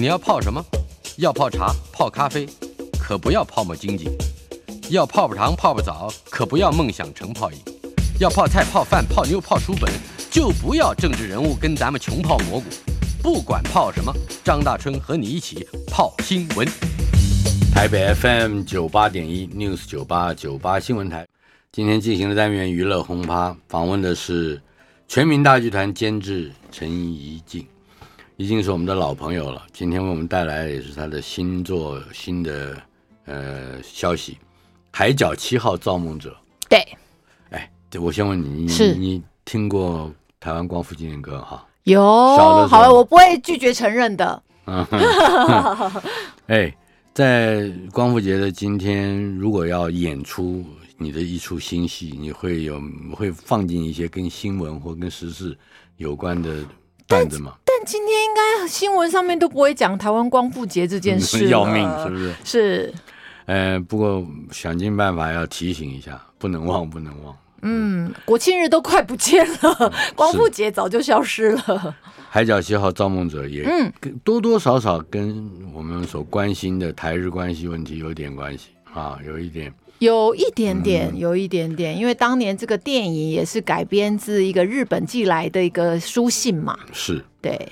你要泡什么？要泡茶、泡咖啡，可不要泡沫经济；要泡泡糖、泡泡澡，可不要梦想成泡影；要泡菜、泡饭、泡妞、泡书本，就不要政治人物跟咱们穷泡蘑菇。不管泡什么，张大春和你一起泡新闻。台北 FM 九八点一 News 九八九八新闻台，今天进行的单元娱乐轰趴，访问的是全民大剧团监制陈怡静。已经是我们的老朋友了。今天为我们带来的也是他的新作新的呃消息，《海角七号造梦者》。对，哎，我先问你，是你，你听过台湾光复纪念歌哈？有，好了，我不会拒绝承认的。嗯，哎，在光复节的今天，如果要演出你的一出新戏，你会有会放进一些跟新闻或跟时事有关的。但但今天应该新闻上面都不会讲台湾光复节这件事，要命是不是？是。呃，不过想尽办法要提醒一下，不能忘，不能忘。嗯，国庆日都快不见了，嗯、光复节早就消失了。海角七号造梦者也嗯，多多少少跟我们所关心的台日关系问题有点关系啊，有一点。有一点点，有一点点，因为当年这个电影也是改编自一个日本寄来的一个书信嘛。是，对。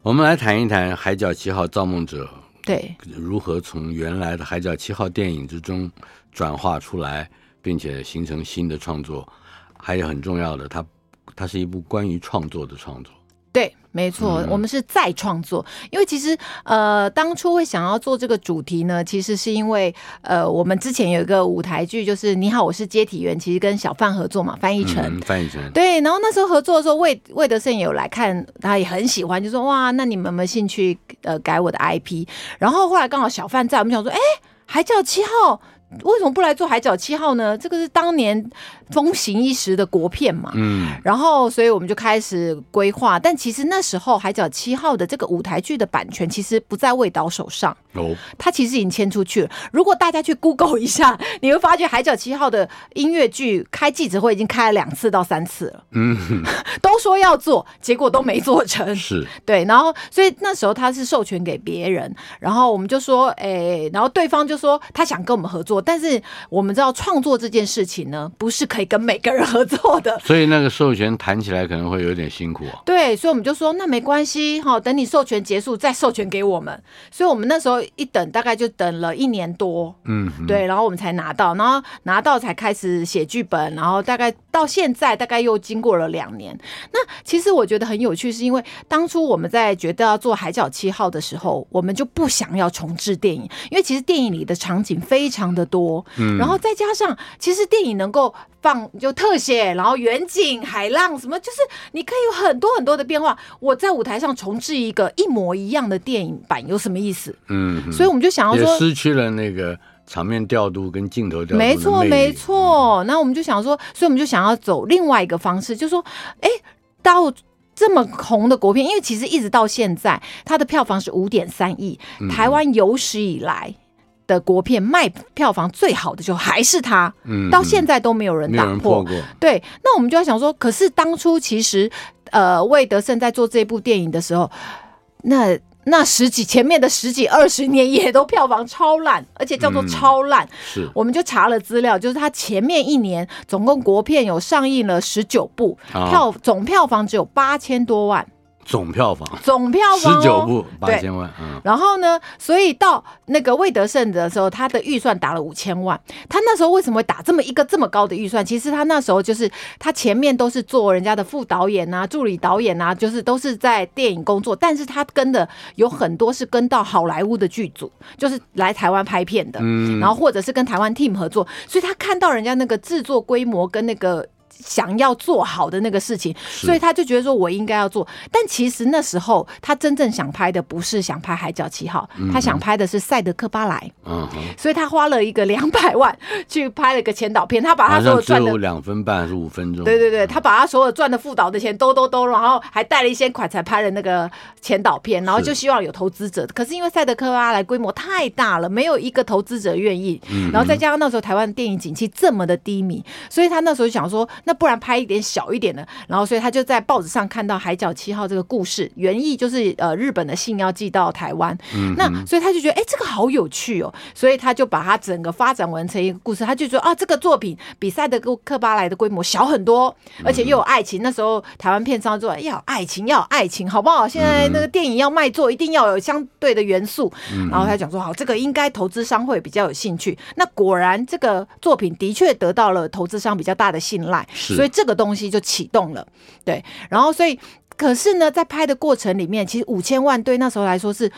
我们来谈一谈《海角七号造梦者》，对，如何从原来的《海角七号》电影之中转化出来，并且形成新的创作。还有很重要的，它它是一部关于创作的创作。对。没错，我们是再创作，因为其实呃，当初会想要做这个主题呢，其实是因为呃，我们之前有一个舞台剧，就是《你好，我是接体员》，其实跟小范合作嘛，翻译成、嗯、翻译成对，然后那时候合作的时候，魏魏德胜也有来看，他也很喜欢，就说哇，那你们有没有兴趣呃改我的 IP？然后后来刚好小范在，我们想说，哎，还叫七号。为什么不来做《海角七号》呢？这个是当年风行一时的国片嘛。嗯，然后所以我们就开始规划，但其实那时候《海角七号》的这个舞台剧的版权其实不在魏导手上哦，他其实已经签出去了。如果大家去 Google 一下，你会发觉《海角七号》的音乐剧开记者会已经开了两次到三次了。嗯，都说要做，结果都没做成。是对，然后所以那时候他是授权给别人，然后我们就说，哎，然后对方就说他想跟我们合作。但是我们知道创作这件事情呢，不是可以跟每个人合作的，所以那个授权谈起来可能会有点辛苦啊。对，所以我们就说那没关系哈，等你授权结束再授权给我们。所以我们那时候一等大概就等了一年多，嗯，对，然后我们才拿到，然后拿到才开始写剧本，然后大概到现在大概又经过了两年。那其实我觉得很有趣，是因为当初我们在决定要做《海角七号》的时候，我们就不想要重置电影，因为其实电影里的场景非常的多，嗯，然后再加上其实电影能够放就特写，然后远景、海浪什么，就是你可以有很多很多的变化。我在舞台上重置一个一模一样的电影版有什么意思？嗯，所以我们就想要说，失去了那个场面调度跟镜头调度。没错，没错。那我们就想说，所以我们就想要走另外一个方式，就是说，哎，到这么红的国片，因为其实一直到现在，它的票房是五点三亿，台湾有史以来。的国片卖票房最好的就还是他，嗯，到现在都没有人打破，破过。对，那我们就要想说，可是当初其实，呃，魏德胜在做这部电影的时候，那那十几前面的十几二十年也都票房超烂，而且叫做超烂。嗯、是，我们就查了资料，就是他前面一年总共国片有上映了十九部，哦、票总票房只有八千多万。总票房，总票房十九部八千万，嗯，然后呢，所以到那个魏德胜的时候，他的预算打了五千万。他那时候为什么会打这么一个这么高的预算？其实他那时候就是他前面都是做人家的副导演啊、助理导演啊，就是都是在电影工作，但是他跟的有很多是跟到好莱坞的剧组，就是来台湾拍片的，嗯，然后或者是跟台湾 team 合作，所以他看到人家那个制作规模跟那个。想要做好的那个事情，所以他就觉得说我应该要做。但其实那时候他真正想拍的不是想拍《海角七号》，他想拍的是《赛德克巴莱》。嗯，所以他花了一个两百万去拍了一个前导片，他把他所有赚的两分半还是五分钟？对对对，他把他所有赚的副导的钱都都都，然后还带了一些款才拍了那个前导片，然后就希望有投资者。可是因为《赛德克巴莱》规模太大了，没有一个投资者愿意。然后再加上那时候台湾电影景气这么的低迷，所以他那时候就想说，那不然拍一点小一点的。然后所以他就在报纸上看到《海角七号》这个故事，原意就是呃日本的信要寄到台湾。嗯那所以他就觉得，哎，这个好有趣哦，所以他就把它整个发展完成一个故事。他就说啊，这个作品比《赛德克巴莱》的规模小很多，而且又有爱情。那时候台湾片商说要有爱情，要有爱情，好不好？现在那个电影要卖座，一定要有相对的元素。然后他讲说，好，这个应该投资商会比较有兴趣。那果然，这个作品的确得到了投资商比较大的信赖，所以这个东西就启动了。对，然后所以，可是呢，在拍的过程里面，其实五千万对那时候来说是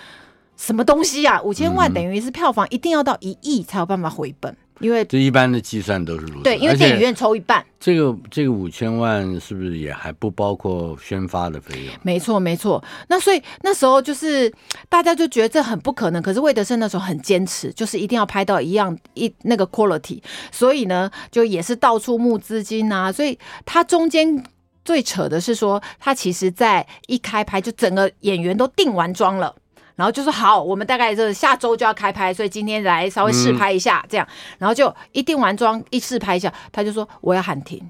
什么东西啊？五千万等于是票房一定要到一亿才有办法回本。因为这一般的计算都是如此，对，因为电影院抽一半。这个这个五千万是不是也还不包括宣发的费用？没错，没错。那所以那时候就是大家就觉得这很不可能，可是魏德圣那时候很坚持，就是一定要拍到一样一那个 quality，所以呢，就也是到处募资金啊。所以他中间最扯的是说，他其实在一开拍就整个演员都定完妆了。然后就说好，我们大概就是下周就要开拍，所以今天来稍微试拍一下，这样，然后就一定完妆一试拍一下，他就说我要喊停，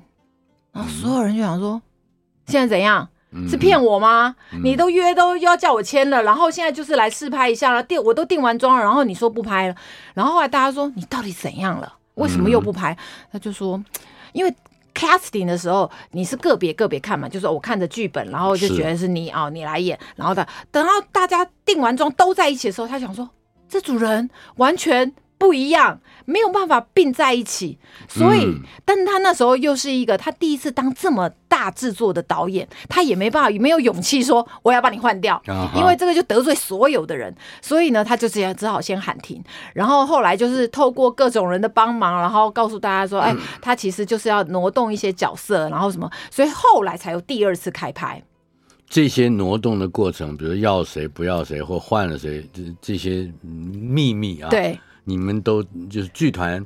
然后所有人就想说，现在怎样？是骗我吗？你都约都要叫我签了，然后现在就是来试拍一下了，定我都定完妆了，然后你说不拍了，然后后来大家说你到底怎样了？为什么又不拍？他就说因为。Casting 的时候，你是个别个别看嘛，就是我看着剧本，然后就觉得是你啊、哦，你来演，然后的等到大家定完妆都在一起的时候，他想说这组人完全。不一样，没有办法并在一起，所以，嗯、但是他那时候又是一个他第一次当这么大制作的导演，他也没办法，也没有勇气说我要把你换掉，啊、因为这个就得罪所有的人，所以呢，他就这样只好先喊停，然后后来就是透过各种人的帮忙，然后告诉大家说，哎，他其实就是要挪动一些角色，然后什么，所以后来才有第二次开拍。这些挪动的过程，比如要谁不要谁或换了谁，这这些秘密啊，对。你们都就是剧团，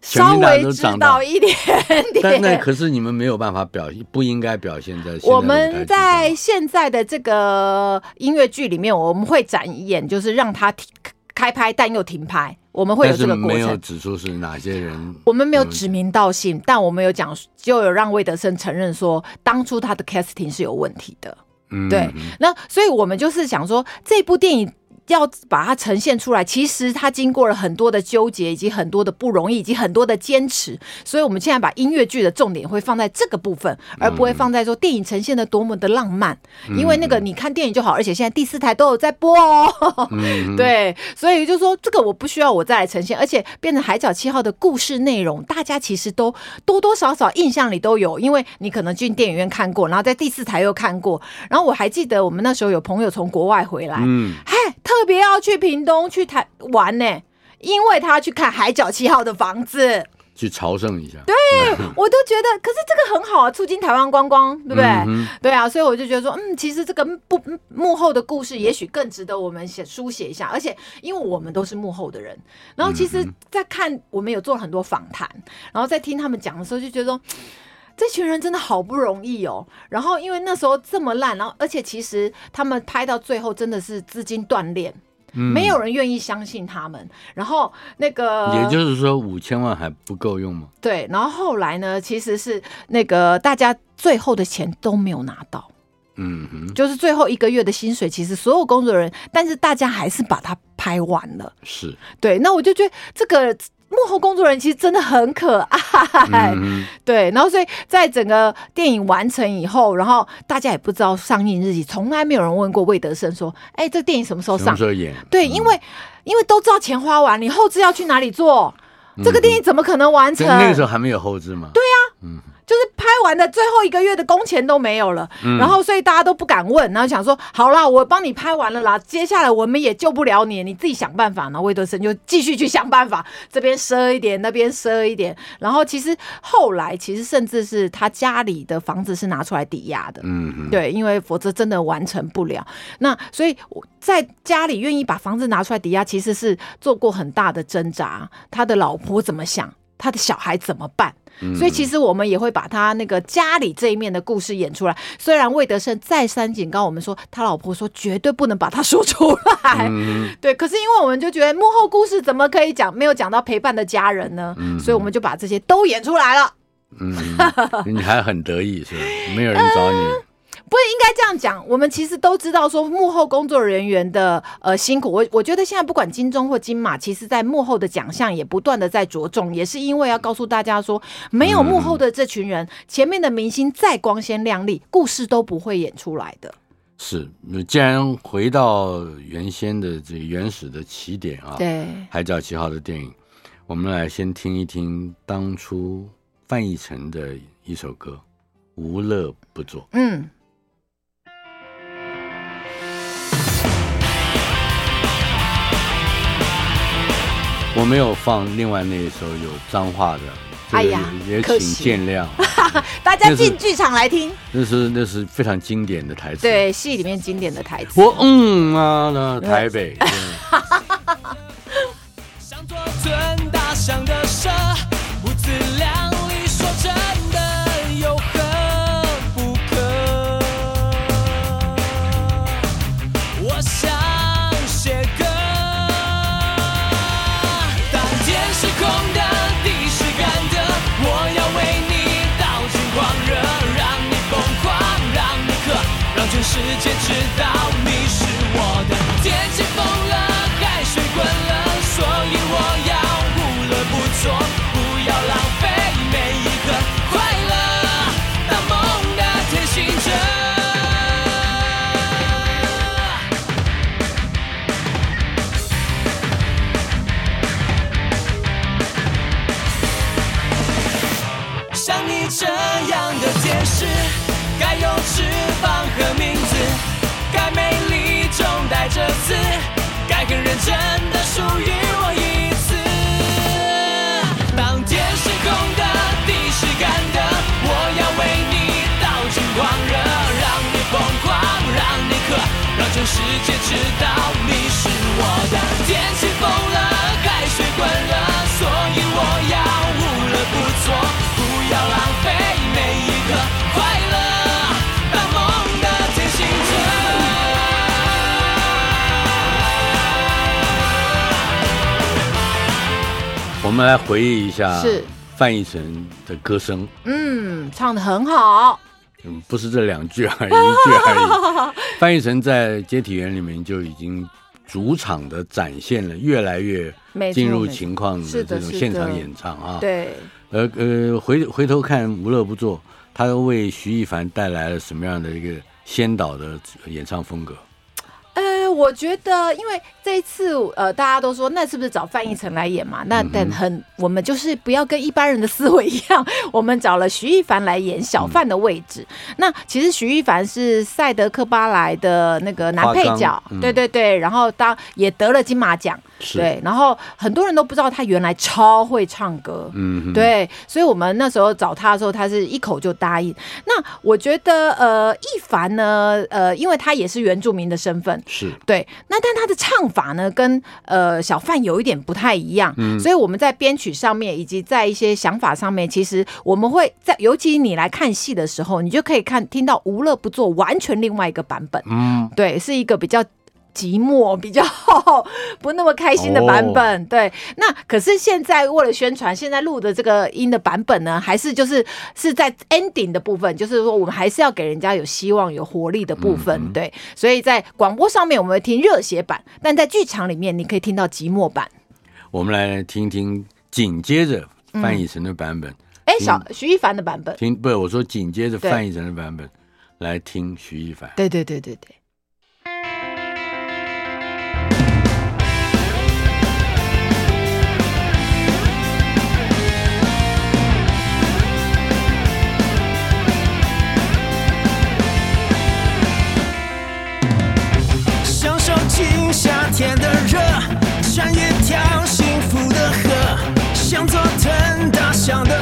稍微知道一点 点，但那可是你们没有办法表现，不应该表现在。我们在现在的这个音乐剧里面，我们会展演，就是让他停开拍，但又停拍。我们会有这个过程。没有指出是哪些人，我们没有指名道姓，但我们有讲，就有让魏德森承认说，当初他的 casting 是有问题的。嗯，对。那所以我们就是想说，这部电影。要把它呈现出来，其实它经过了很多的纠结，以及很多的不容易，以及很多的坚持。所以，我们现在把音乐剧的重点会放在这个部分，而不会放在说电影呈现的多么的浪漫。因为那个你看电影就好，而且现在第四台都有在播哦。对，所以就说这个我不需要我再来呈现，而且变成《海角七号》的故事内容，大家其实都多多少少印象里都有，因为你可能进电影院看过，然后在第四台又看过。然后我还记得我们那时候有朋友从国外回来，嗯，嗨，特。特别要去屏东去台玩呢，因为他要去看海角七号的房子，去朝圣一下。对，我都觉得，可是这个很好啊，促进台湾观光，对不对？嗯、对啊，所以我就觉得说，嗯，其实这个不幕后的故事，也许更值得我们写书写一下。而且，因为我们都是幕后的人，然后其实，在看我们有做了很多访谈，然后在听他们讲的时候，就觉得说。这群人真的好不容易哦，然后因为那时候这么烂，然后而且其实他们拍到最后真的是资金断裂，嗯、没有人愿意相信他们。然后那个，也就是说五千万还不够用吗？对，然后后来呢，其实是那个大家最后的钱都没有拿到，嗯哼，就是最后一个月的薪水，其实所有工作人员，但是大家还是把它拍完了。是对，那我就觉得这个。幕后工作人员其实真的很可爱，嗯、对，然后所以在整个电影完成以后，然后大家也不知道上映日期，从来没有人问过魏德圣说：“哎，这电影什么时候上？”什么时候演？对，因为、嗯、因为都知道钱花完，你后置要去哪里做？嗯、这个电影怎么可能完成？那个时候还没有后置吗？对呀、啊，嗯。就是拍完的最后一个月的工钱都没有了，嗯、然后所以大家都不敢问，然后想说好啦，我帮你拍完了啦，接下来我们也救不了你，你自己想办法。然后魏德森就继续去想办法，这边赊一点，那边赊一点，然后其实后来其实甚至是他家里的房子是拿出来抵押的，嗯嗯，对，因为否则真的完成不了。那所以在家里愿意把房子拿出来抵押，其实是做过很大的挣扎。他的老婆怎么想？他的小孩怎么办？所以其实我们也会把他那个家里这一面的故事演出来。虽然魏德胜再三警告我们说，他老婆说绝对不能把他说出来。嗯、对，可是因为我们就觉得幕后故事怎么可以讲，没有讲到陪伴的家人呢？嗯、所以我们就把这些都演出来了。嗯，你还很得意是吧？没有人找你。嗯 不是应该这样讲，我们其实都知道说幕后工作人员的呃辛苦。我我觉得现在不管金钟或金马，其实在幕后的奖项也不断的在着重，也是因为要告诉大家说，没有幕后的这群人，嗯、前面的明星再光鲜亮丽，故事都不会演出来的。是，既然回到原先的这个原始的起点啊，对，海角七号的电影，我们来先听一听当初范逸臣的一首歌《无乐不作》。嗯。我没有放另外那一首有脏话的，哎呀，也请见谅。大家进剧场来听，那是那是非常经典的台词，对，戏里面经典的台词。我嗯啊，那台北。下是范逸臣的歌声，嗯，唱的很好。嗯，不是这两句而已，一句而已。范逸臣在接体员里面就已经主场的展现了越来越进入情况的这种现场演唱啊。对，呃呃，回回头看无乐不作，他又为徐艺凡带来了什么样的一个先导的演唱风格？我觉得，因为这一次，呃，大家都说，那是不是找范逸臣来演嘛？那但很，我们就是不要跟一般人的思维一样，我们找了徐一凡来演小范的位置。嗯、那其实徐一凡是赛德克巴莱的那个男配角，嗯、对对对，然后当也得了金马奖，对，然后很多人都不知道他原来超会唱歌，嗯，对，所以我们那时候找他的时候，他是一口就答应。那我觉得，呃，一凡呢，呃，因为他也是原住民的身份，是。对，那但他的唱法呢，跟呃小范有一点不太一样，嗯，所以我们在编曲上面，以及在一些想法上面，其实我们会在，尤其你来看戏的时候，你就可以看听到无乐不作完全另外一个版本，嗯，对，是一个比较。寂寞比较 不那么开心的版本，oh. 对。那可是现在为了宣传，现在录的这个音的版本呢，还是就是是在 ending 的部分，就是说我们还是要给人家有希望、有活力的部分，嗯嗯对。所以在广播上面我们会听热血版，但在剧场里面你可以听到寂寞版。我们来听听紧接着范逸臣的版本，哎、嗯，小徐一凡的版本。听不是我说紧接着范逸臣的版本来听徐一凡。对对对对对。天的热，像一条幸福的河，向左腾，大象的。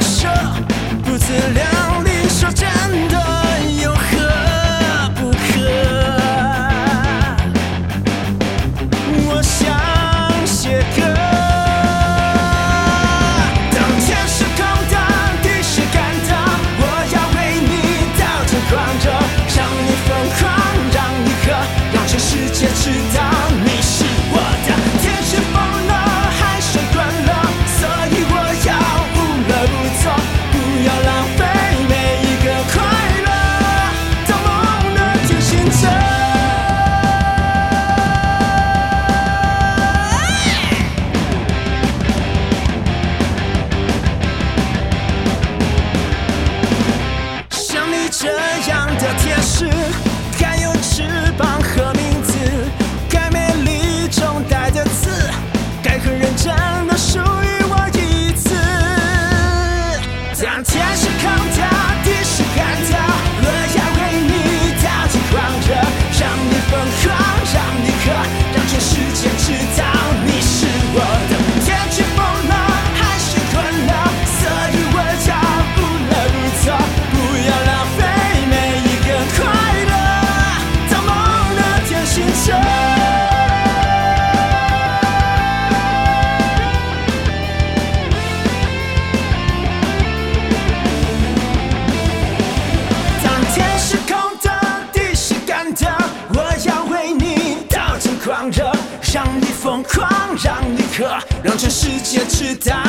全世界知道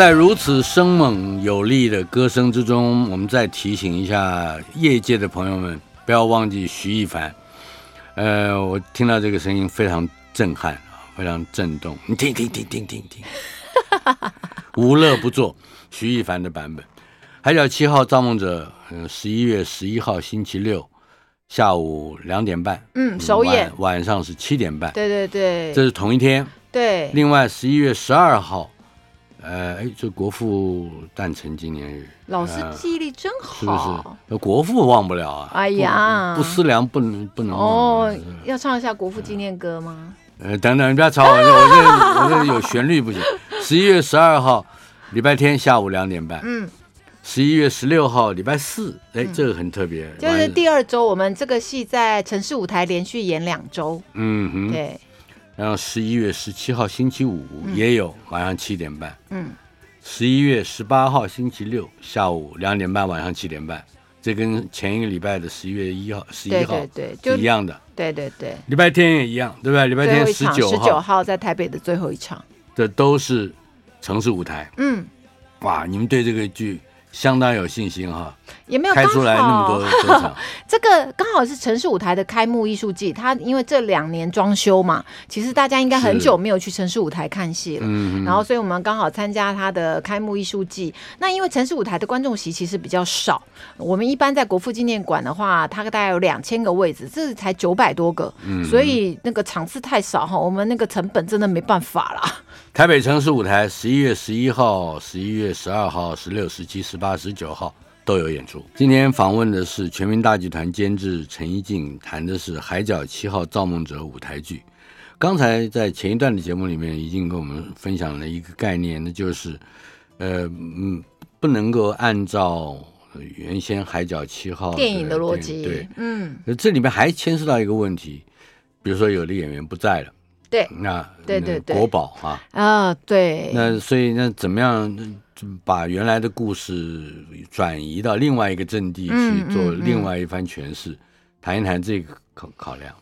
在如此生猛有力的歌声之中，我们再提醒一下业界的朋友们，不要忘记徐艺凡。呃，我听到这个声音非常震撼，非常震动。你听听听听听听，无乐不作，徐艺凡的版本。海角七号造梦者，嗯、呃，十一月十一号星期六下午两点半，嗯，首演晚，晚上是七点半，对对对，这是同一天。对，另外十一月十二号。呃，哎，这国父诞辰纪念日，老师记忆力真好，呃、是不是？国父忘不了啊！哎呀，不，不思量不能不能哦，要唱一下国父纪念歌吗？呃，等等，你不要吵我，我这我这有旋律不行。十一月十二号，礼拜天下午两点半。嗯，十一月十六号，礼拜四，哎，这个很特别，就是第二周，我们这个戏在城市舞台连续演两周。嗯哼，对。然后十一月十七号星期五也有晚上七点半，嗯，十一月十八号星期六下午两点半，晚上七点半，这跟前一个礼拜的十一月一号、十一号对对一样的，对对对，礼拜天也一样，对不对？礼拜天十九号，十九号在台北的最后一场，这都是城市舞台，嗯，哇，你们对这个剧相当有信心哈。也没有开出来那么多 这个刚好是城市舞台的开幕艺术季。它因为这两年装修嘛，其实大家应该很久没有去城市舞台看戏了。嗯，然后所以我们刚好参加它的开幕艺术季。那因为城市舞台的观众席其实比较少，我们一般在国父纪念馆的话，它大概有两千个位置，这才九百多个，所以那个场次太少哈，我们那个成本真的没办法啦。台北城市舞台十一月十一号、十一月十二号、十六、十七、十八、十九号。都有演出。今天访问的是全民大剧团监制陈一静，谈的是《海角七号造梦者》舞台剧。刚才在前一段的节目里面已经跟我们分享了一个概念，那就是，呃，嗯，不能够按照原先《海角七号》电影的逻辑，对，嗯，这里面还牵涉到一个问题，比如说有的演员不在了，对，那对对对，国宝啊，啊，对，那所以那怎么样？把原来的故事转移到另外一个阵地去做另外一番诠释，谈、嗯嗯嗯、一谈这个考考量。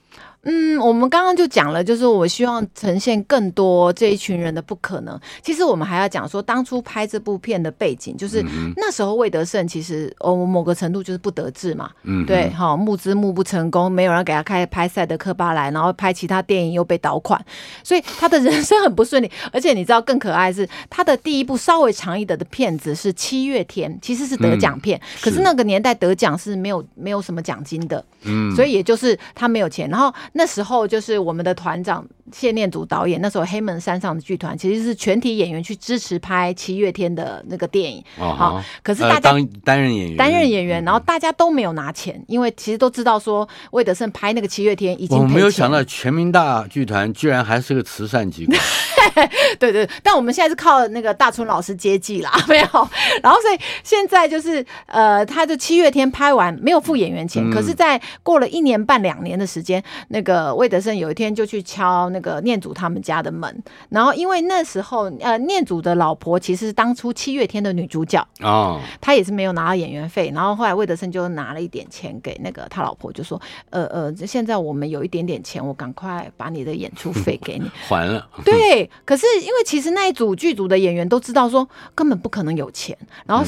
嗯，我们刚刚就讲了，就是我希望呈现更多这一群人的不可能。其实我们还要讲说，当初拍这部片的背景，就是那时候魏德胜其实哦某个程度就是不得志嘛，嗯，对，好募资募不成功，没有人给他开拍《赛德克巴莱》，然后拍其他电影又被倒款，所以他的人生很不顺利。而且你知道更可爱的是，他的第一部稍微长一点的片子是《七月天》，其实是得奖片，嗯，可是那个年代得奖是没有没有什么奖金的，嗯，所以也就是他没有钱，然后。那时候就是我们的团长谢念祖导演，那时候黑门山上的剧团其实是全体演员去支持拍《七月天》的那个电影，好、哦，可是大家、呃、担任演员，担任演员，然后大家都没有拿钱，因为其实都知道说魏德胜拍那个《七月天》已经。我没有想到全民大剧团居然还是个慈善机构。对对，但我们现在是靠那个大春老师接济啦，没有。然后所以现在就是呃，他的《七月天》拍完没有付演员钱，嗯、可是，在过了一年半两年的时间，那个魏德胜有一天就去敲那个念祖他们家的门，然后因为那时候呃，念祖的老婆其实是当初《七月天》的女主角哦，她也是没有拿到演员费，然后后来魏德胜就拿了一点钱给那个他老婆，就说呃呃，现在我们有一点点钱，我赶快把你的演出费给你 还了，对。可是因为其实那一组剧组的演员都知道说根本不可能有钱，然后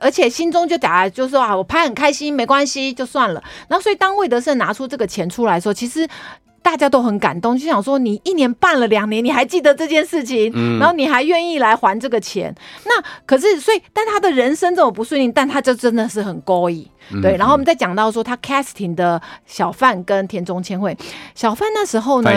而且心中就打就说啊，我拍很开心，没关系就算了。然后所以当魏德胜拿出这个钱出来说，其实大家都很感动，就想说你一年半了两年，你还记得这件事情，然后你还愿意来还这个钱。那可是所以，但他的人生这种不顺利，但他就真的是很高意。对，然后我们再讲到说他 casting 的小范跟田中千惠，小范那时候呢，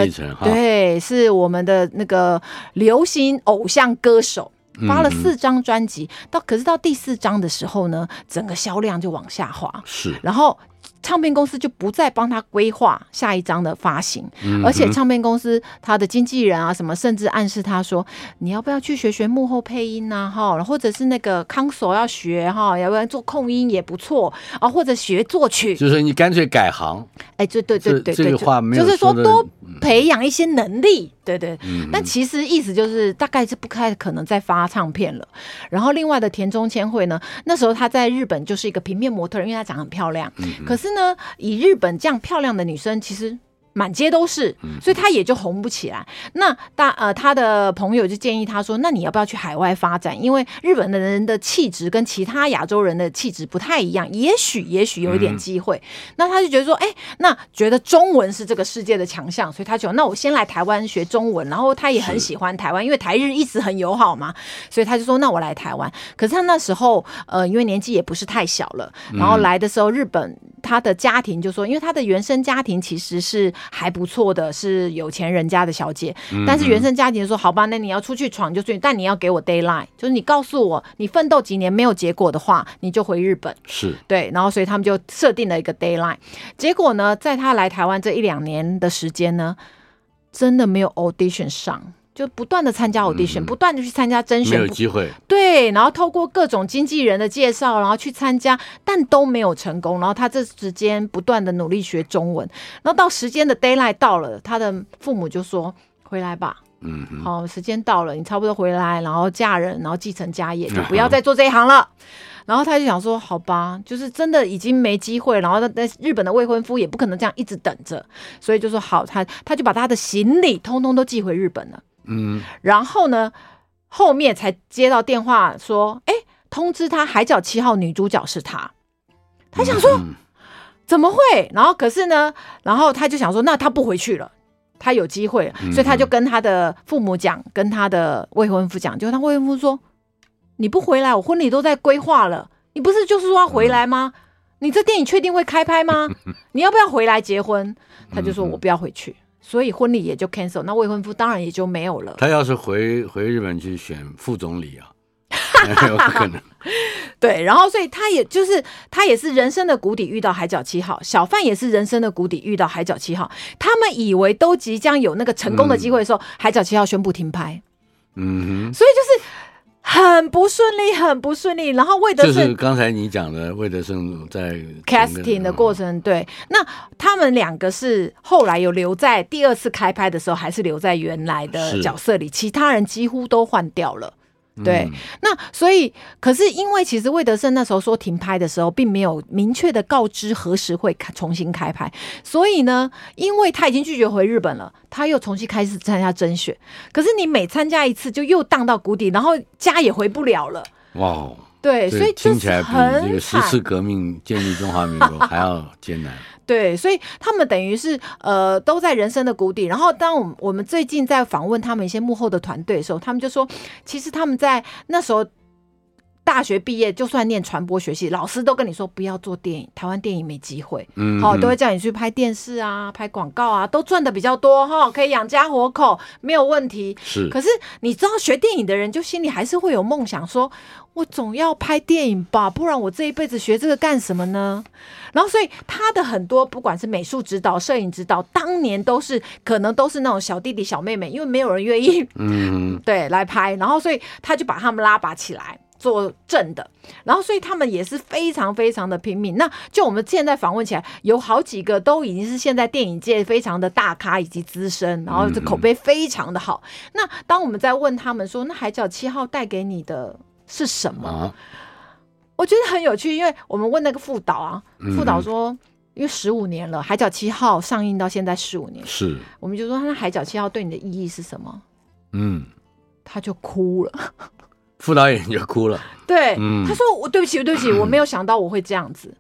对，是我们的那个流行偶像歌手，发了四张专辑，到可是到第四张的时候呢，整个销量就往下滑。是，然后唱片公司就不再帮他规划下一张的发行，嗯、而且唱片公司他的经纪人啊什么，甚至暗示他说，你要不要去学学幕后配音呐？哈，或者是那个 console 要学哈，要不然做控音也不错啊，或者学作曲，就是你干脆改行。哎，对对对对对，这个话没有就是说多培养一些能力，对对。嗯、但其实意思就是大概是不太可能再发唱片了。然后另外的田中千惠呢，那时候她在日本就是一个平面模特，因为她长得很漂亮，嗯、可是呢。以日本这样漂亮的女生，其实。满街都是，所以他也就红不起来。那大呃，他的朋友就建议他说：“那你要不要去海外发展？因为日本的人的气质跟其他亚洲人的气质不太一样，也许也许有一点机会。嗯”那他就觉得说：“哎、欸，那觉得中文是这个世界的强项，所以他就那我先来台湾学中文。”然后他也很喜欢台湾，因为台日一直很友好嘛，所以他就说：“那我来台湾。”可是他那时候呃，因为年纪也不是太小了，然后来的时候，日本他的家庭就说：“因为他的原生家庭其实是。”还不错的，是有钱人家的小姐，但是原生家庭说好吧，那你要出去闯就去，但你要给我 deadline，就是你告诉我你奋斗几年没有结果的话，你就回日本。是对，然后所以他们就设定了一个 deadline。结果呢，在他来台湾这一两年的时间呢，真的没有 audition 上。就不断的参加 audition，、嗯、不断的去参加甄选，没有机会。对，然后透过各种经纪人的介绍，然后去参加，但都没有成功。然后他这时间不断的努力学中文，然后到时间的 d a y l i g h t 到了，他的父母就说：“回来吧，嗯哼，好，时间到了，你差不多回来，然后嫁人，然后继承家业，就 不要再做这一行了。嗯”然后他就想说：“好吧，就是真的已经没机会。”然后那那日本的未婚夫也不可能这样一直等着，所以就说：“好，他他就把他的行李通通都寄回日本了。”嗯，然后呢，后面才接到电话说，哎，通知他《海角七号》女主角是他。他想说，嗯、怎么会？然后可是呢，然后他就想说，那他不回去了，他有机会，嗯、所以他就跟他的父母讲，跟他的未婚夫讲，就他未婚夫说，你不回来，我婚礼都在规划了，你不是就是说要回来吗？嗯、你这电影确定会开拍吗？你要不要回来结婚？他就说我不要回去。所以婚礼也就 cancel，那未婚夫当然也就没有了。他要是回回日本去选副总理啊，有可能。对，然后所以他也就是他也是人生的谷底遇到海角七号，小范也是人生的谷底遇到海角七号。他们以为都即将有那个成功的机会的时候，嗯、海角七号宣布停拍。嗯哼，所以就是。很不顺利，很不顺利。然后魏德胜就是刚才你讲的魏德圣在 casting 的过程，对。那他们两个是后来有留在第二次开拍的时候，还是留在原来的角色里？其他人几乎都换掉了。对，嗯、那所以，可是因为其实魏德圣那时候说停拍的时候，并没有明确的告知何时会开重新开拍，所以呢，因为他已经拒绝回日本了，他又重新开始参加甄选。可是你每参加一次，就又荡到谷底，然后家也回不了了。哇，对，所以听起来比这个十次革命建立中华民国还要艰难。对，所以他们等于是呃都在人生的谷底。然后，当我们我们最近在访问他们一些幕后的团队的时候，他们就说，其实他们在那时候大学毕业，就算念传播学系，老师都跟你说不要做电影，台湾电影没机会，嗯哼，好，都会叫你去拍电视啊，拍广告啊，都赚的比较多哈，可以养家活口，没有问题。是，可是你知道学电影的人，就心里还是会有梦想说，说我总要拍电影吧，不然我这一辈子学这个干什么呢？然后，所以他的很多不管是美术指导、摄影指导，当年都是可能都是那种小弟弟、小妹妹，因为没有人愿意，嗯，对，来拍。然后，所以他就把他们拉拔起来做正的。然后，所以他们也是非常非常的拼命。那就我们现在访问起来，有好几个都已经是现在电影界非常的大咖以及资深，然后这口碑非常的好。那当我们在问他们说，那《海角七号》带给你的是什么？啊我觉得很有趣，因为我们问那个副导啊，副导说，嗯、因为十五年了，《海角七号》上映到现在十五年，是，我们就说，那《海角七号》对你的意义是什么？嗯，他就哭了，副导演就哭了，对，嗯、他说：“我对不起，对不起，我没有想到我会这样子。嗯”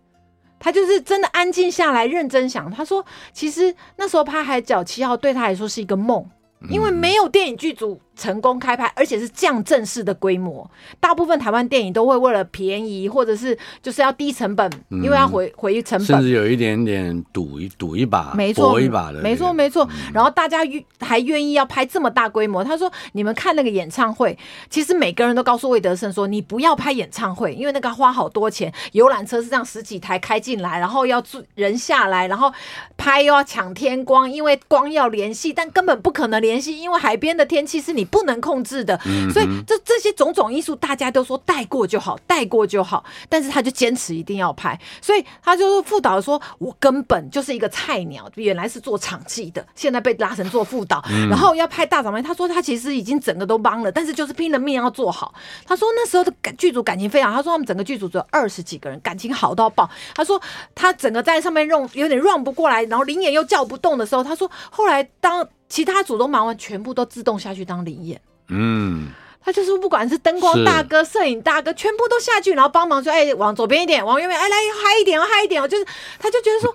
他就是真的安静下来，认真想。他说：“其实那时候拍《海角七号》对他来说是一个梦，因为没有电影剧组成功开拍，而且是这样正式的规模。大部分台湾电影都会为了便宜，或者是就是要低成本，嗯、因为要回回成本，甚至有一点点赌一赌一把，没错，搏一把的、这个，没错没错。然后大家愿还愿意要拍这么大规模。他说：“你们看那个演唱会，其实每个人都告诉魏德圣说，你不要拍演唱会，因为那个花好多钱。游览车是这样十几台开进来，然后要住人下来，然后拍又要抢天光，因为光要联系，但根本不可能联系，因为海边的天气是你。”不能控制的，所以这这些种种因素，大家都说带过就好，带过就好。但是他就坚持一定要拍，所以他就是副导说：“我根本就是一个菜鸟，原来是做场记的，现在被拉成做副导，然后要拍大场面。”他说他其实已经整个都帮了，但是就是拼了命要做好。他说那时候的剧组感情非常，他说他们整个剧组只有二十几个人，感情好到爆。他说他整个在上面 run 有点 run 不过来，然后林演又叫不动的时候，他说后来当。其他组都忙完，全部都自动下去当临演。嗯，他就是不管是灯光大哥、摄影大哥，全部都下去，然后帮忙说：“哎，往左边一点，往右边，哎，来嗨一点哦，嗨一点哦。”就是，他就觉得说。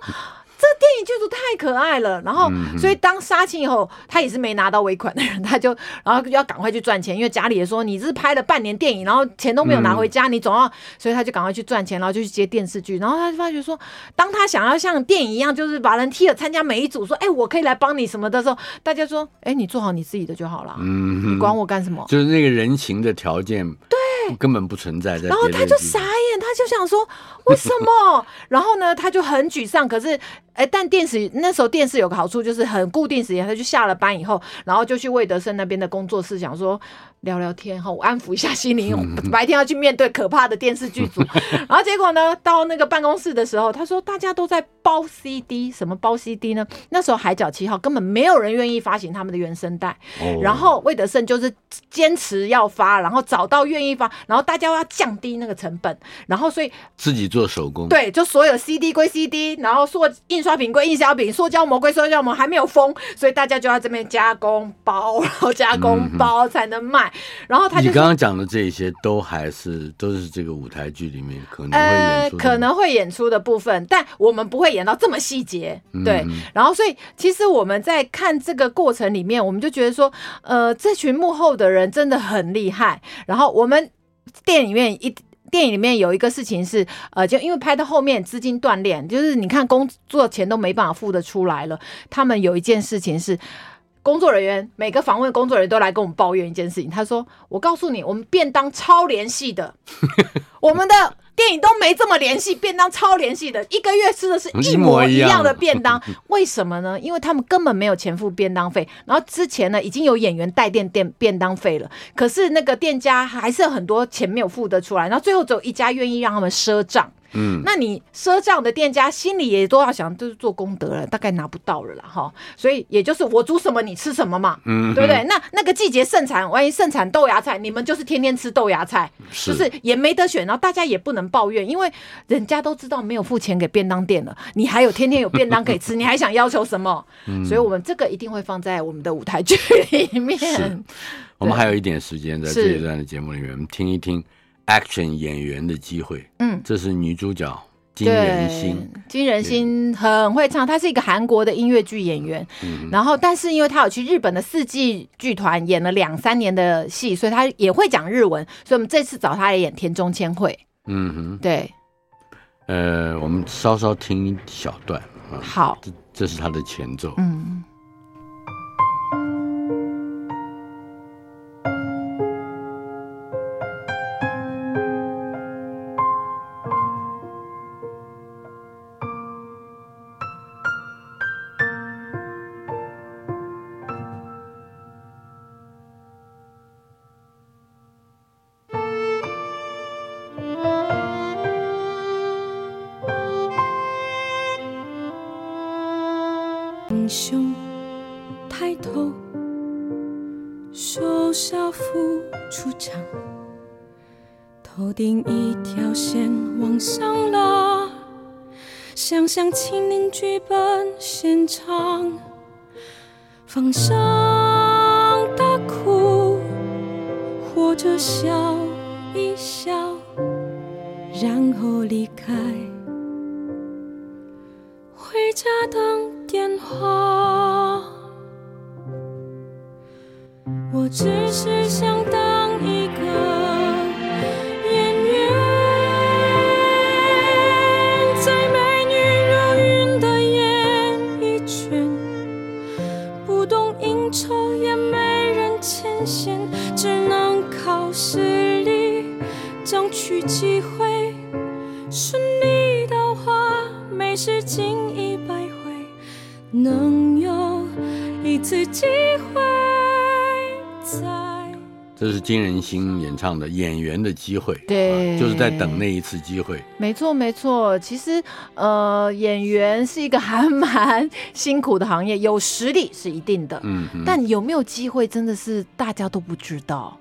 这电影剧组太可爱了，然后所以当杀青以后，他也是没拿到尾款的人，他就 然后就要赶快去赚钱，因为家里也说你这是拍了半年电影，然后钱都没有拿回家，你总要，所以他就赶快去赚钱，然后就去接电视剧，然后他就发觉说，当他想要像电影一样，就是把人踢了参加每一组，说哎我可以来帮你什么的时候，大家说哎你做好你自己的就好了，嗯，你管我干什么？就是那个人情的条件，对。根本不存在，然后他就傻眼，他就想说 为什么？然后呢，他就很沮丧。可是，哎，但电视那时候电视有个好处，就是很固定时间，他就下了班以后，然后就去魏德胜那边的工作室，想说聊聊天哈，我安抚一下心灵。白天要去面对可怕的电视剧组，然后结果呢，到那个办公室的时候，他说大家都在包 CD，什么包 CD 呢？那时候《海角七号》根本没有人愿意发行他们的原声带，然后魏德胜就是坚持要发，然后找到愿意发。然后大家要降低那个成本，然后所以自己做手工，对，就所有 CD 归 CD，然后塑印刷品归印刷品，塑胶膜归塑胶膜，还没有封，所以大家就要这边加工包，然后加工包才能卖。嗯、然后他就你刚刚讲的这些都还是都是这个舞台剧里面可能会演出、呃、可能会演出的部分，但我们不会演到这么细节，对。嗯、然后所以其实我们在看这个过程里面，我们就觉得说，呃，这群幕后的人真的很厉害。然后我们。电影里面一电影里面有一个事情是，呃，就因为拍到后面资金断裂，就是你看工作钱都没办法付得出来了。他们有一件事情是，工作人员每个访问工作人员都来跟我们抱怨一件事情。他说：“我告诉你，我们便当超联系的，我们的。”电影都没这么联系，便当超联系的，一个月吃的是一模一样的便当，为什么呢？因为他们根本没有钱付便当费，然后之前呢已经有演员带垫垫便当费了，可是那个店家还是有很多钱没有付得出来，然后最后只有一家愿意让他们赊账。嗯，那你赊账的店家心里也都要想，就是做功德了，大概拿不到了啦，哈。所以也就是我煮什么你吃什么嘛，嗯，对不对？那那个季节盛产，万一盛产豆芽菜，你们就是天天吃豆芽菜，是就是也没得选，然后大家也不能抱怨，因为人家都知道没有付钱给便当店了，你还有天天有便当可以吃，你还想要求什么？嗯，所以我们这个一定会放在我们的舞台剧里面。我们还有一点时间在这一段的节目里面，我们听一听。action 演员的机会，嗯，这是女主角金仁心。金仁心很会唱，她是一个韩国的音乐剧演员，嗯，然后但是因为她有去日本的四季剧团演了两三年的戏，所以她也会讲日文，所以我们这次找她来演田中千惠，嗯哼，对，呃，我们稍稍听一小段啊，好，这这是它的前奏，嗯。只能靠实力争取机会。顺利的话，没事进一百回，能有一次机会。这是金仁心演唱的《演员的机会》，对、啊，就是在等那一次机会。没错，没错。其实，呃，演员是一个还蛮辛苦的行业，有实力是一定的，嗯，但有没有机会，真的是大家都不知道。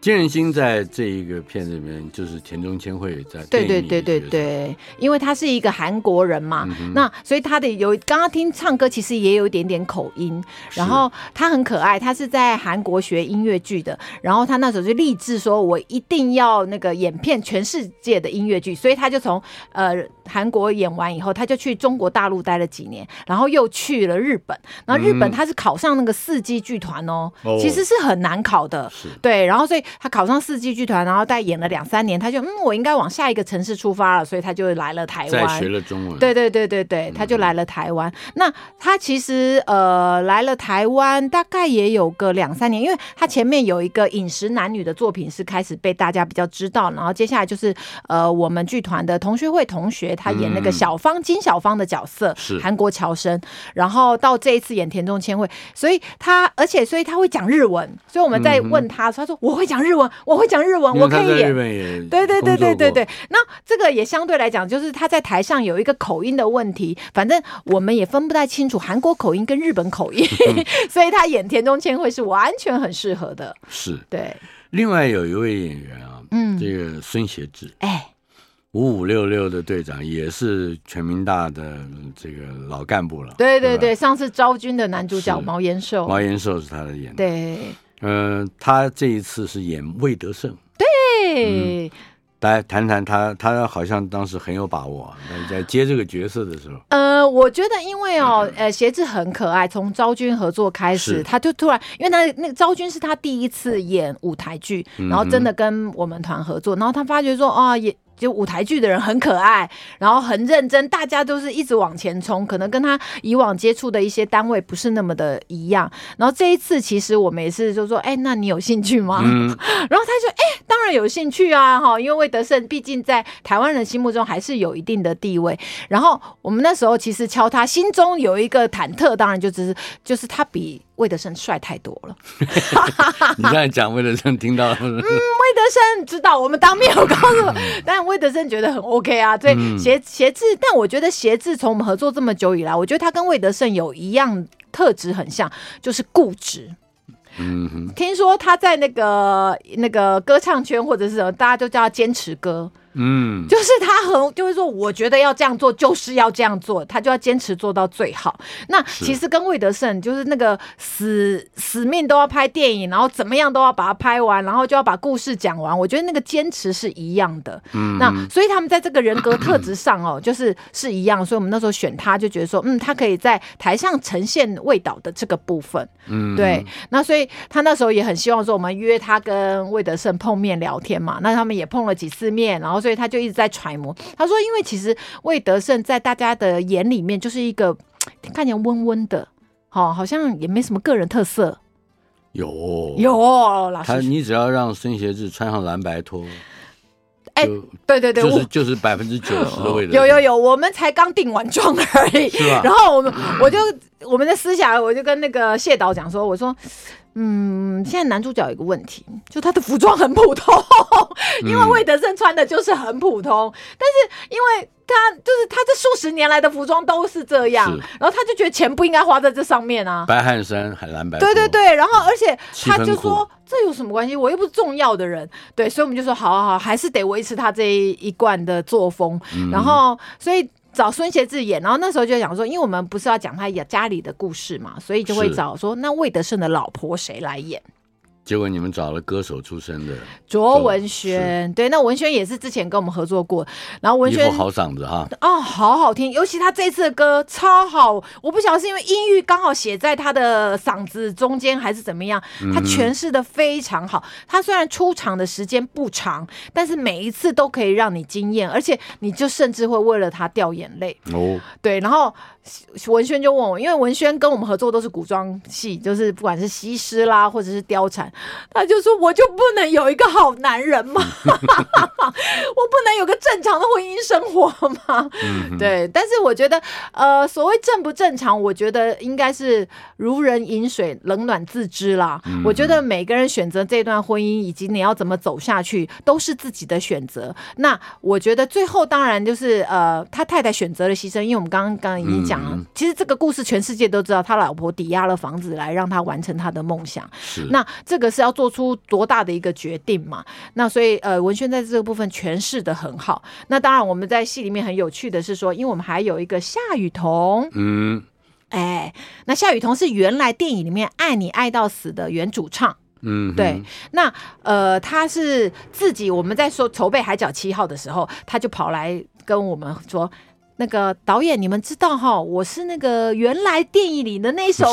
金仁心在这一个片子里面，就是田中千惠在对对对对对，因为他是一个韩国人嘛，嗯、那所以他的有刚刚听唱歌，其实也有一点点口音，然后他很可爱，他是在韩国学音乐剧的，然后他那时候就立志说，我一定要那个演遍全世界的音乐剧，所以他就从呃韩国演完以后，他就去中国大陆待了几年，然后又去了日本，然后日本他是考上那个四季剧团哦，其实是很难考的，对，然后所以。他考上四季剧团，然后再演了两三年，他就嗯，我应该往下一个城市出发了，所以他就来了台湾。学了中文。对对对对对，他就来了台湾。嗯、那他其实呃来了台湾，大概也有个两三年，因为他前面有一个饮食男女的作品是开始被大家比较知道，然后接下来就是呃我们剧团的同学会同学，他演那个小芳、嗯、金小芳的角色，是韩国乔生，然后到这一次演田中千惠，所以他而且所以他会讲日文，所以我们在问他，嗯、他说我会讲。日文，我会讲日文，我可以演。对对对对对对。那这个也相对来讲，就是他在台上有一个口音的问题，反正我们也分不太清楚韩国口音跟日本口音，嗯、所以他演田中千惠是完全很适合的。是，对。另外有一位演员啊，嗯，这个孙协志，哎，五五六六的队长，也是全民大的这个老干部了。对对对，上次昭君的男主角毛延寿，毛延寿是他的演的。对。嗯、呃，他这一次是演魏德胜，对，嗯、来谈谈他，他好像当时很有把握，在接这个角色的时候。呃，我觉得因为哦，呃，鞋子很可爱，从昭君合作开始，他就突然，因为他那个昭君是他第一次演舞台剧，然后真的跟我们团合作，然后他发觉说啊，也。就舞台剧的人很可爱，然后很认真，大家都是一直往前冲，可能跟他以往接触的一些单位不是那么的一样。然后这一次，其实我们也是就说，哎，那你有兴趣吗？嗯、然后他说，哎，当然有兴趣啊，哈，因为魏德圣毕竟在台湾人心目中还是有一定的地位。然后我们那时候其实敲他心中有一个忐忑，当然就只是就是他比。魏德圣帅太多了，你这样讲，魏德圣听到了。嗯，魏德圣知道，我们当面有告诉，但魏德圣觉得很 OK 啊。所以鞋鞋子，但我觉得鞋子从我们合作这么久以来，我觉得他跟魏德胜有一样特质很像，就是固执。嗯哼，听说他在那个那个歌唱圈或者是什么，大家都叫他坚持哥。嗯，就是他很就会说，我觉得要这样做，就是要这样做，他就要坚持做到最好。那其实跟魏德胜就是那个死死命都要拍电影，然后怎么样都要把它拍完，然后就要把故事讲完。我觉得那个坚持是一样的。嗯，那所以他们在这个人格特质上哦，就是是一样。所以我们那时候选他，就觉得说，嗯，他可以在台上呈现魏导的这个部分。嗯，对。那所以他那时候也很希望说，我们约他跟魏德胜碰面聊天嘛。那他们也碰了几次面，然后。所以他就一直在揣摩。他说：“因为其实魏德胜在大家的眼里面就是一个 看起来温温的，好，好像也没什么个人特色。有有，老师，他你只要让孙协志穿上蓝白拖，哎，对对对，就是就是百分之九十的味道。有有有，我们才刚定完妆而已，是吧？然后我们我就我们的思想，我就跟那个谢导讲说，我说。”嗯，现在男主角有一个问题，就他的服装很普通，因为魏德胜穿的就是很普通，嗯、但是因为他就是他这数十年来的服装都是这样，然后他就觉得钱不应该花在这上面啊。白汗衫，还蓝白。对对对，然后而且他就说这有什么关系？我又不是重要的人，对，所以我们就说好好好，还是得维持他这一一贯的作风，嗯、然后所以。找孙协志演，然后那时候就讲说，因为我们不是要讲他家里的故事嘛，所以就会找说，那魏德胜的老婆谁来演？结果你们找了歌手出身的卓文萱，对，那文萱也是之前跟我们合作过，然后文萱好嗓子哈，哦，好好听，尤其他这次的歌超好，我不晓得是因为音域刚好写在他的嗓子中间还是怎么样，他诠释的非常好。他虽然出场的时间不长，但是每一次都可以让你惊艳，而且你就甚至会为了他掉眼泪哦。对，然后文轩就问我，因为文轩跟我们合作都是古装戏，就是不管是西施啦，或者是貂蝉。他就说：“我就不能有一个好男人吗？我不能有个正常的婚姻生活吗？”嗯、对，但是我觉得，呃，所谓正不正常，我觉得应该是如人饮水，冷暖自知啦。嗯、我觉得每个人选择这段婚姻，以及你要怎么走下去，都是自己的选择。那我觉得最后当然就是，呃，他太太选择了牺牲，因为我们刚刚刚刚已经讲其实这个故事全世界都知道，他老婆抵押了房子来让他完成他的梦想。是，那这个。是要做出多大的一个决定嘛？那所以呃，文轩在这个部分诠释的很好。那当然，我们在戏里面很有趣的是说，因为我们还有一个夏雨桐，嗯，哎，那夏雨桐是原来电影里面《爱你爱到死》的原主唱，嗯，对。那呃，他是自己我们在说筹备《海角七号》的时候，他就跑来跟我们说。那个导演，你们知道哈，我是那个原来电影里的那首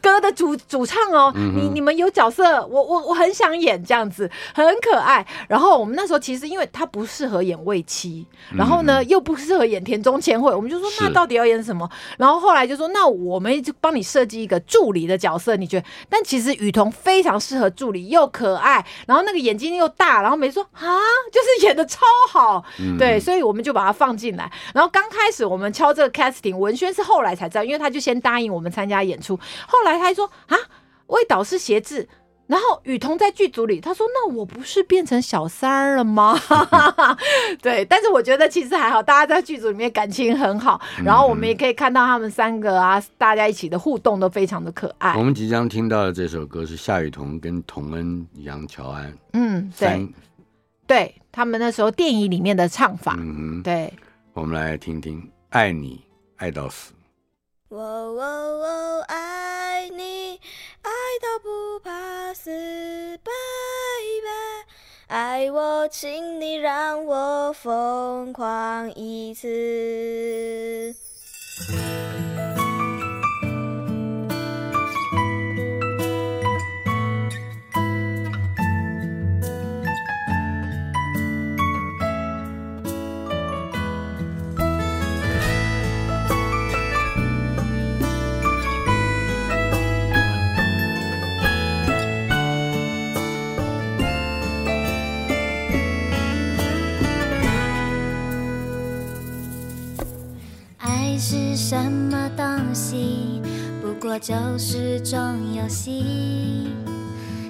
歌的主主唱哦。嗯、你你们有角色，我我我很想演这样子，很可爱。然后我们那时候其实因为他不适合演魏七，然后呢、嗯、又不适合演田中千惠，我们就说那到底要演什么？然后后来就说那我们就帮你设计一个助理的角色，你觉得？但其实雨桐非常适合助理，又可爱，然后那个眼睛又大，然后没说啊，就是演的超好，嗯、对，所以我们就把它放进来。然后刚开。开始我们敲这个 casting，文轩是后来才知道，因为他就先答应我们参加演出，后来他还说啊，为导师写字，然后雨桐在剧组里，他说那我不是变成小三了吗？对，但是我觉得其实还好，大家在剧组里面感情很好，然后我们也可以看到他们三个啊，大家一起的互动都非常的可爱。我们即将听到的这首歌是夏雨桐跟童恩、杨乔安，嗯，对，对他们那时候电影里面的唱法，嗯哼，对。我们来听听《爱你爱到死》。哦哦，爱你爱到不怕死，baby，爱我，请你让我疯狂一次。什么东西？不过就是种游戏。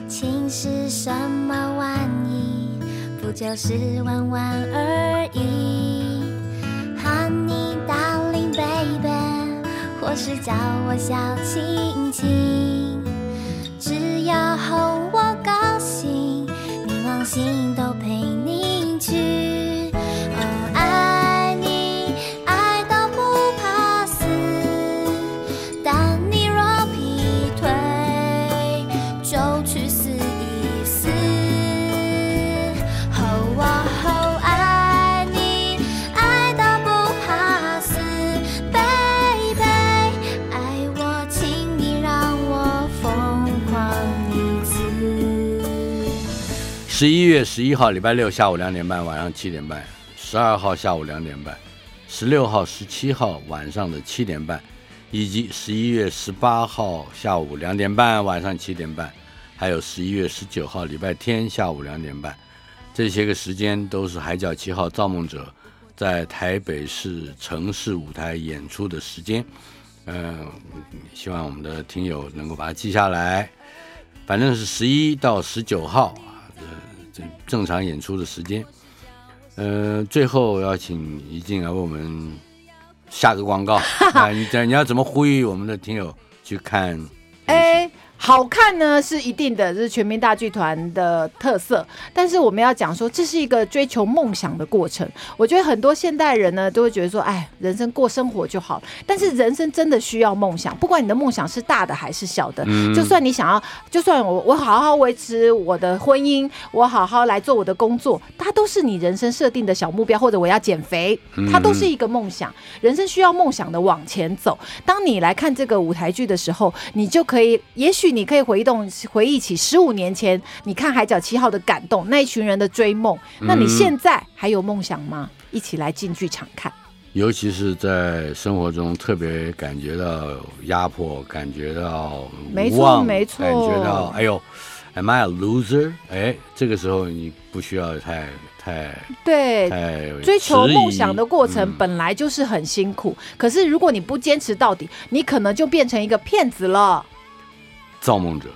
情是什么玩意？不就是玩玩而已。Honey, darling, baby，或是叫我小亲亲。只要哄我高兴，你往心都十一月十一号，礼拜六下午两点半，晚上七点半；十二号下午两点半；十六号、十七号晚上的七点半，以及十一月十八号下午两点半，晚上七点半，还有十一月十九号礼拜天下午两点半，这些个时间都是《海角七号》造梦者在台北市城市舞台演出的时间。嗯、希望我们的听友能够把它记下来。反正是十一到十九号。正常演出的时间，呃，最后要请怡静来为我们下个广告。你你要怎么呼吁我们的听友去看？哎。好看呢是一定的，这是全民大剧团的特色。但是我们要讲说，这是一个追求梦想的过程。我觉得很多现代人呢，都会觉得说，哎，人生过生活就好。但是人生真的需要梦想，不管你的梦想是大的还是小的。嗯、就算你想要，就算我我好好维持我的婚姻，我好好来做我的工作，它都是你人生设定的小目标，或者我要减肥，它都是一个梦想。人生需要梦想的往前走。当你来看这个舞台剧的时候，你就可以，也许。你可以回动回忆起十五年前你看《海角七号》的感动，那一群人的追梦。那你现在还有梦想吗？一起来进剧场看。尤其是在生活中特别感觉到压迫，感觉到没错没错，感觉到哎呦，Am I a loser？哎，这个时候你不需要太太对，太追求梦想的过程本来就是很辛苦。嗯、可是如果你不坚持到底，你可能就变成一个骗子了。造梦者。